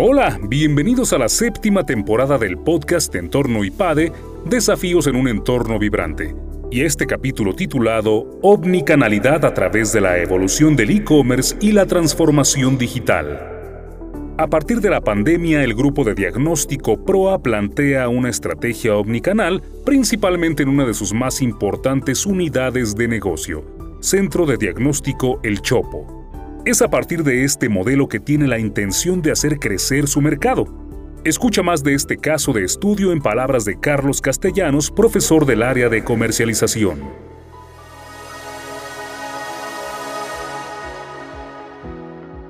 Hola, bienvenidos a la séptima temporada del podcast Entorno IPADE, Desafíos en un entorno vibrante. Y este capítulo titulado Omnicanalidad a través de la evolución del e-commerce y la transformación digital. A partir de la pandemia, el grupo de diagnóstico PROA plantea una estrategia omnicanal, principalmente en una de sus más importantes unidades de negocio, Centro de Diagnóstico El Chopo es a partir de este modelo que tiene la intención de hacer crecer su mercado. Escucha más de este caso de estudio en palabras de Carlos Castellanos, profesor del área de comercialización.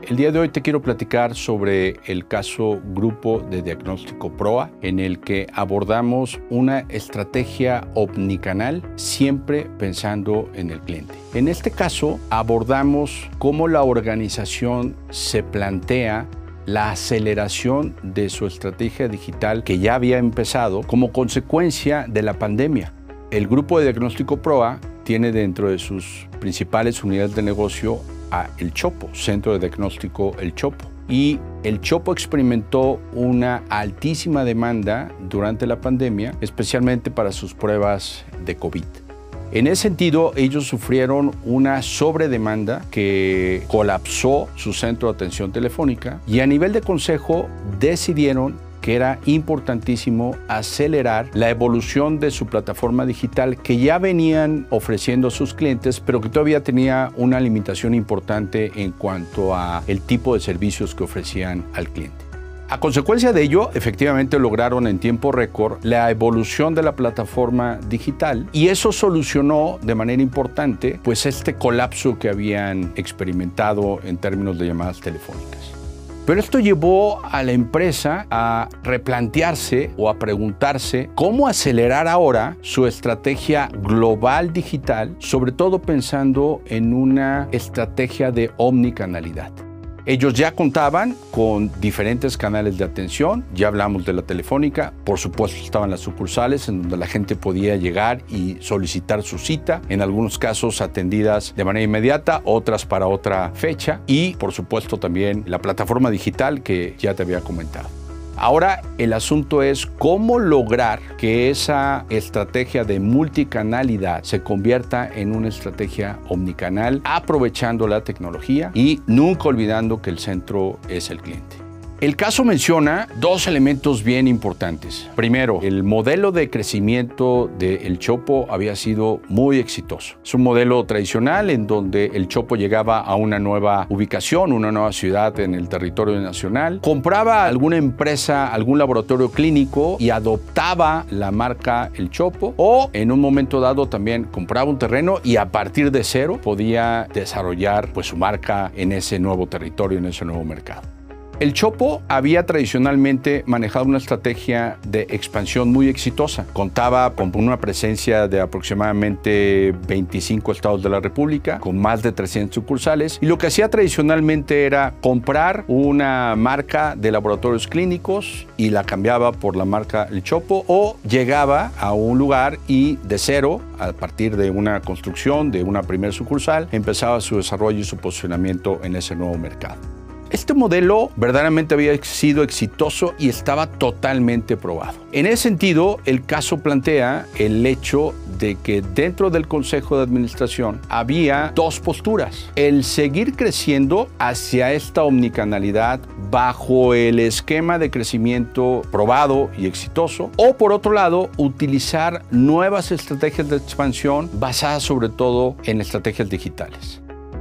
El día de hoy te quiero platicar sobre el caso Grupo de Diagnóstico PROA, en el que abordamos una estrategia omnicanal siempre pensando en el cliente. En este caso abordamos cómo la organización se plantea la aceleración de su estrategia digital que ya había empezado como consecuencia de la pandemia. El grupo de diagnóstico PROA tiene dentro de sus principales unidades de negocio a El Chopo, Centro de Diagnóstico El Chopo. Y el Chopo experimentó una altísima demanda durante la pandemia, especialmente para sus pruebas de COVID. En ese sentido, ellos sufrieron una sobredemanda que colapsó su centro de atención telefónica y a nivel de consejo decidieron que era importantísimo acelerar la evolución de su plataforma digital que ya venían ofreciendo a sus clientes, pero que todavía tenía una limitación importante en cuanto a el tipo de servicios que ofrecían al cliente. A consecuencia de ello, efectivamente lograron en tiempo récord la evolución de la plataforma digital y eso solucionó de manera importante pues este colapso que habían experimentado en términos de llamadas telefónicas. Pero esto llevó a la empresa a replantearse o a preguntarse cómo acelerar ahora su estrategia global digital, sobre todo pensando en una estrategia de omnicanalidad. Ellos ya contaban con diferentes canales de atención, ya hablamos de la telefónica, por supuesto estaban las sucursales en donde la gente podía llegar y solicitar su cita, en algunos casos atendidas de manera inmediata, otras para otra fecha y por supuesto también la plataforma digital que ya te había comentado. Ahora el asunto es cómo lograr que esa estrategia de multicanalidad se convierta en una estrategia omnicanal, aprovechando la tecnología y nunca olvidando que el centro es el cliente. El caso menciona dos elementos bien importantes. Primero, el modelo de crecimiento del Chopo había sido muy exitoso. Es un modelo tradicional en donde el Chopo llegaba a una nueva ubicación, una nueva ciudad en el territorio nacional, compraba alguna empresa, algún laboratorio clínico y adoptaba la marca El Chopo o en un momento dado también compraba un terreno y a partir de cero podía desarrollar pues su marca en ese nuevo territorio, en ese nuevo mercado. El Chopo había tradicionalmente manejado una estrategia de expansión muy exitosa. Contaba con una presencia de aproximadamente 25 estados de la República, con más de 300 sucursales, y lo que hacía tradicionalmente era comprar una marca de laboratorios clínicos y la cambiaba por la marca El Chopo, o llegaba a un lugar y de cero, a partir de una construcción de una primera sucursal, empezaba su desarrollo y su posicionamiento en ese nuevo mercado. Este modelo verdaderamente había sido exitoso y estaba totalmente probado. En ese sentido, el caso plantea el hecho de que dentro del Consejo de Administración había dos posturas. El seguir creciendo hacia esta omnicanalidad bajo el esquema de crecimiento probado y exitoso, o por otro lado, utilizar nuevas estrategias de expansión basadas sobre todo en estrategias digitales.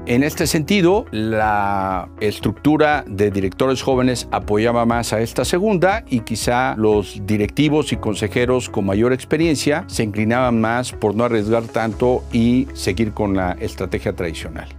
En este sentido, la estructura de directores jóvenes apoyaba más a esta segunda y quizá los directivos y consejeros con mayor experiencia se inclinaban más por no arriesgar tanto y seguir con la estrategia tradicional.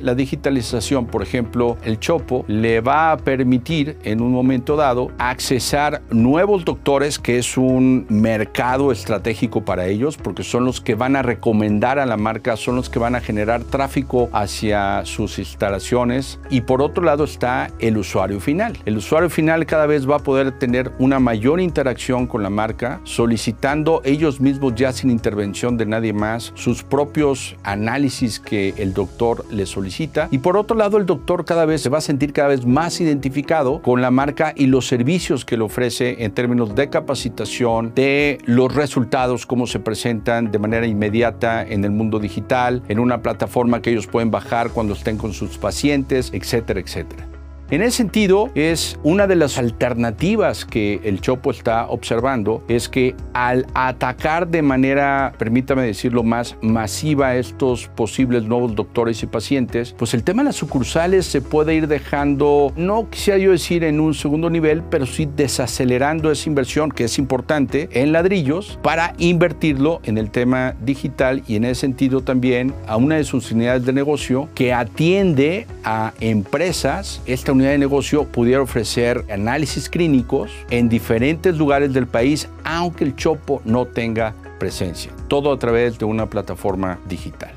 La digitalización, por ejemplo, el Chopo, le va a permitir en un momento dado accesar nuevos doctores, que es un mercado estratégico para ellos, porque son los que van a recomendar a la marca, son los que van a generar tráfico hacia sus instalaciones. Y por otro lado está el usuario final. El usuario final cada vez va a poder tener una mayor interacción con la marca, solicitando ellos mismos ya sin intervención de nadie más sus propios análisis que el doctor les solicita Y por otro lado, el doctor cada vez se va a sentir cada vez más identificado con la marca y los servicios que le ofrece en términos de capacitación, de los resultados, cómo se presentan de manera inmediata en el mundo digital, en una plataforma que ellos pueden bajar cuando estén con sus pacientes, etcétera, etcétera. En ese sentido, es una de las alternativas que el Chopo está observando, es que al atacar de manera, permítame decirlo, más masiva a estos posibles nuevos doctores y pacientes, pues el tema de las sucursales se puede ir dejando, no quisiera yo decir en un segundo nivel, pero sí desacelerando esa inversión que es importante en ladrillos para invertirlo en el tema digital y en ese sentido también a una de sus unidades de negocio que atiende a empresas, esta unidad de negocio pudiera ofrecer análisis clínicos en diferentes lugares del país, aunque el Chopo no tenga presencia. Todo a través de una plataforma digital.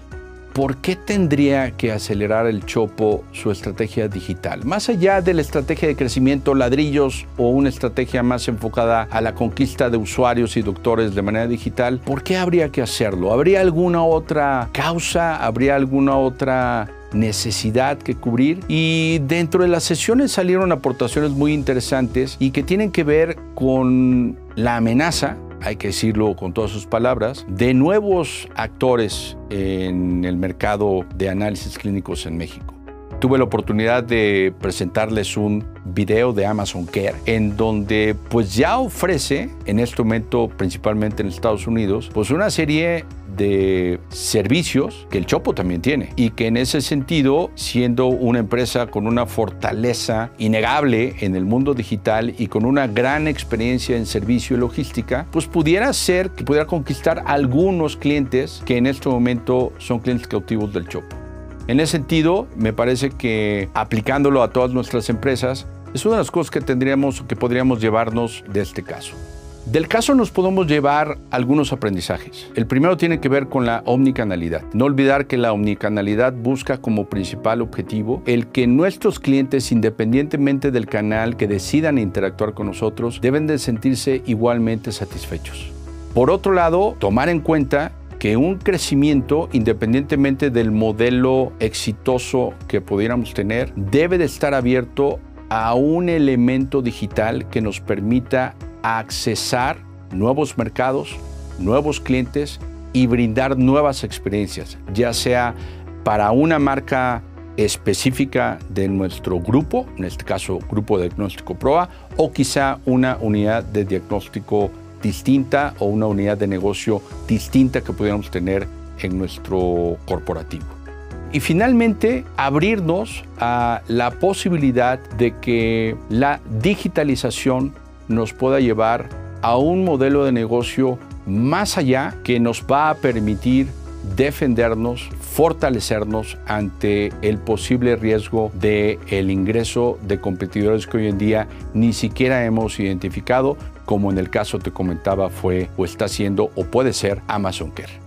¿Por qué tendría que acelerar el Chopo su estrategia digital? Más allá de la estrategia de crecimiento ladrillos o una estrategia más enfocada a la conquista de usuarios y doctores de manera digital, ¿por qué habría que hacerlo? ¿Habría alguna otra causa? ¿Habría alguna otra necesidad que cubrir y dentro de las sesiones salieron aportaciones muy interesantes y que tienen que ver con la amenaza hay que decirlo con todas sus palabras, de nuevos actores en el mercado de análisis clínicos en México. Tuve la oportunidad de presentarles un video de Amazon Care en donde pues ya ofrece en este momento principalmente en Estados Unidos pues una serie de servicios que el Chopo también tiene y que en ese sentido, siendo una empresa con una fortaleza innegable en el mundo digital y con una gran experiencia en servicio y logística, pues pudiera ser que pudiera conquistar algunos clientes que en este momento son clientes cautivos del Chopo. En ese sentido, me parece que aplicándolo a todas nuestras empresas es una de las cosas que tendríamos que podríamos llevarnos de este caso. Del caso nos podemos llevar algunos aprendizajes. El primero tiene que ver con la omnicanalidad. No olvidar que la omnicanalidad busca como principal objetivo el que nuestros clientes, independientemente del canal que decidan interactuar con nosotros, deben de sentirse igualmente satisfechos. Por otro lado, tomar en cuenta que un crecimiento, independientemente del modelo exitoso que pudiéramos tener, debe de estar abierto a un elemento digital que nos permita accesar nuevos mercados, nuevos clientes y brindar nuevas experiencias, ya sea para una marca específica de nuestro grupo, en este caso Grupo Diagnóstico PROA, o quizá una unidad de diagnóstico distinta o una unidad de negocio distinta que pudiéramos tener en nuestro corporativo. Y finalmente, abrirnos a la posibilidad de que la digitalización nos pueda llevar a un modelo de negocio más allá que nos va a permitir defendernos, fortalecernos ante el posible riesgo de el ingreso de competidores que hoy en día ni siquiera hemos identificado, como en el caso te comentaba fue o está siendo o puede ser Amazon Care.